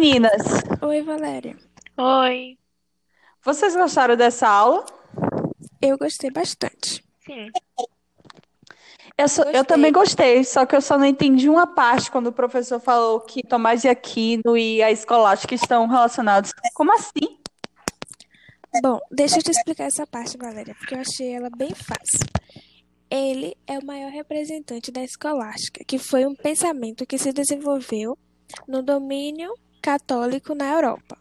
Meninas, Oi, Valéria. Oi. vocês gostaram dessa aula? Eu gostei bastante. Sim. Eu, só- eu também gostei, só que eu só não entendi uma parte quando o professor falou que Tomás de Aquino e a escolástica estão relacionados. Como assim? Bom, deixa eu te explicar essa parte, Valéria, porque eu achei ela bem fácil. Ele é o maior representante da escolástica, que foi um pensamento que se desenvolveu no domínio católico na Europa.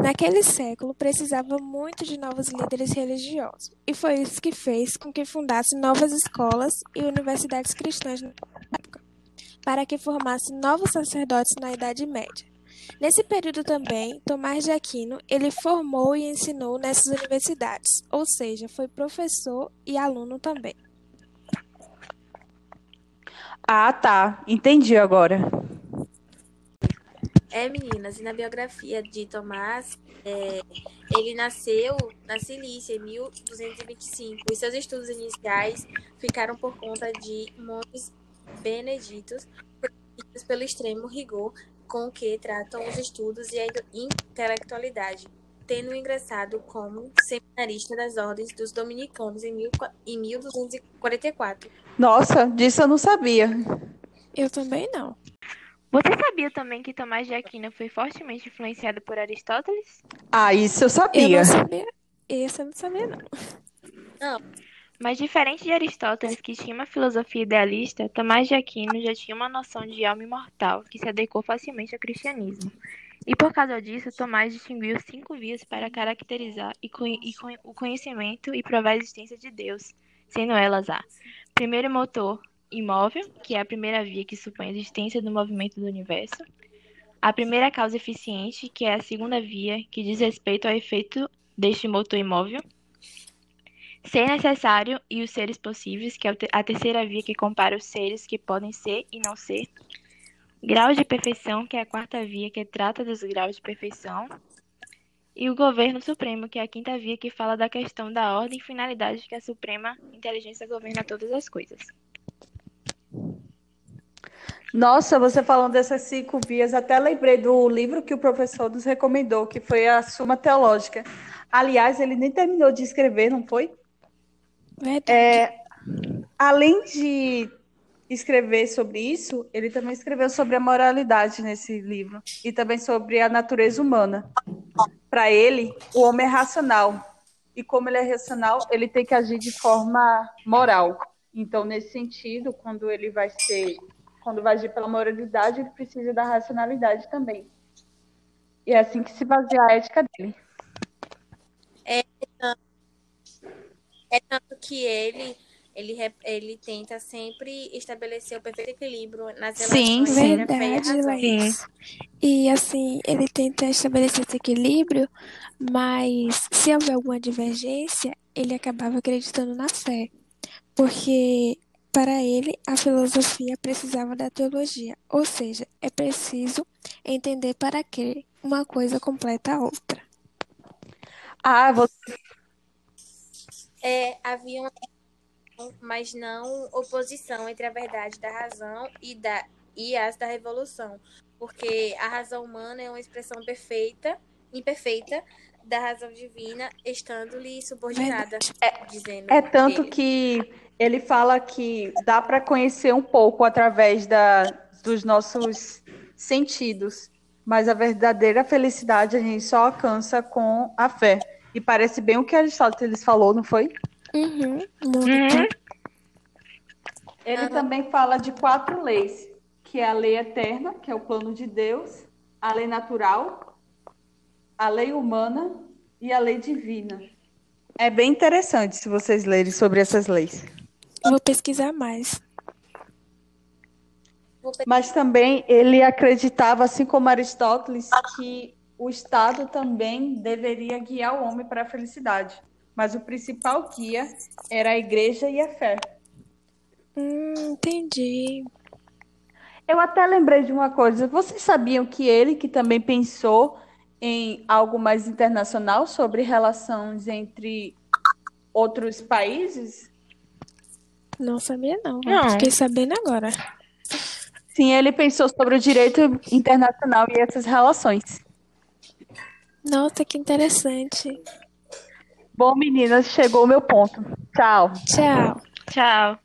Naquele século, precisava muito de novos líderes religiosos, e foi isso que fez com que fundasse novas escolas e universidades cristãs na época, para que formasse novos sacerdotes na Idade Média. Nesse período também, Tomás de Aquino, ele formou e ensinou nessas universidades, ou seja, foi professor e aluno também. Ah, tá. Entendi agora. É, meninas, e na biografia de Tomás, é, ele nasceu na Cilícia em 1225 e seus estudos iniciais ficaram por conta de monges beneditos protegidos pelo extremo rigor com o que tratam os estudos e a intelectualidade, tendo ingressado como seminarista das ordens dos dominicanos em, mil, em 1244. Nossa, disso eu não sabia. Eu também não. Você sabia também que Tomás de Aquino foi fortemente influenciado por Aristóteles? Ah, isso eu Eu sabia. não sabia. Esse eu não sabia, não. Mas diferente de Aristóteles, que tinha uma filosofia idealista, Tomás de Aquino já tinha uma noção de alma imortal, que se adequou facilmente ao cristianismo. E por causa disso, Tomás distinguiu cinco vias para caracterizar e e o conhecimento e provar a existência de Deus, sendo elas a primeiro motor imóvel, que é a primeira via que supõe a existência do movimento do universo, a primeira causa eficiente, que é a segunda via, que diz respeito ao efeito deste motor imóvel, Ser necessário e os seres possíveis, que é a terceira via que compara os seres que podem ser e não ser. Grau de perfeição, que é a quarta via que trata dos graus de perfeição. E o governo supremo, que é a quinta via que fala da questão da ordem e finalidade que a suprema inteligência governa todas as coisas. Nossa, você falando dessas cinco vias, até lembrei do livro que o professor nos recomendou, que foi a Suma Teológica. Aliás, ele nem terminou de escrever, não foi? Verdade. É, além de escrever sobre isso, ele também escreveu sobre a moralidade nesse livro e também sobre a natureza humana. Para ele, o homem é racional e como ele é racional, ele tem que agir de forma moral. Então, nesse sentido, quando ele vai ser, quando vai agir pela moralidade, ele precisa da racionalidade também. E é assim que se baseia a ética dele. É tanto que ele, ele, ele tenta sempre estabelecer o perfeito equilíbrio nas Sim, relações sim. e Verdade. Laís. E assim, ele tenta estabelecer esse equilíbrio, mas se houver alguma divergência, ele acabava acreditando na fé. Porque para ele a filosofia precisava da teologia, ou seja, é preciso entender para que uma coisa completa a outra. Ah, você É, havia uma, mas não oposição entre a verdade da razão e, da, e as da revolução. Porque a razão humana é uma expressão perfeita, imperfeita, da razão divina, estando-lhe subordinada, dizendo É tanto ele. que ele fala que dá para conhecer um pouco através da, dos nossos sentidos, mas a verdadeira felicidade a gente só alcança com a fé. E parece bem o que Aristóteles falou, não foi? Uhum, muito. Uhum. Ele também fala de quatro leis, que é a lei eterna, que é o plano de Deus, a lei natural, a lei humana e a lei divina. É bem interessante se vocês lerem sobre essas leis. Vou pesquisar mais. Mas também ele acreditava, assim como Aristóteles, que o Estado também deveria guiar o homem para a felicidade. Mas o principal guia era a igreja e a fé. Hum, entendi. Eu até lembrei de uma coisa. Vocês sabiam que ele que também pensou em algo mais internacional sobre relações entre outros países? Não sabia, não. Não. Fiquei sabendo agora. Sim, ele pensou sobre o direito internacional e essas relações. Nossa, que interessante. Bom, meninas, chegou o meu ponto. Tchau. Tchau. Tchau.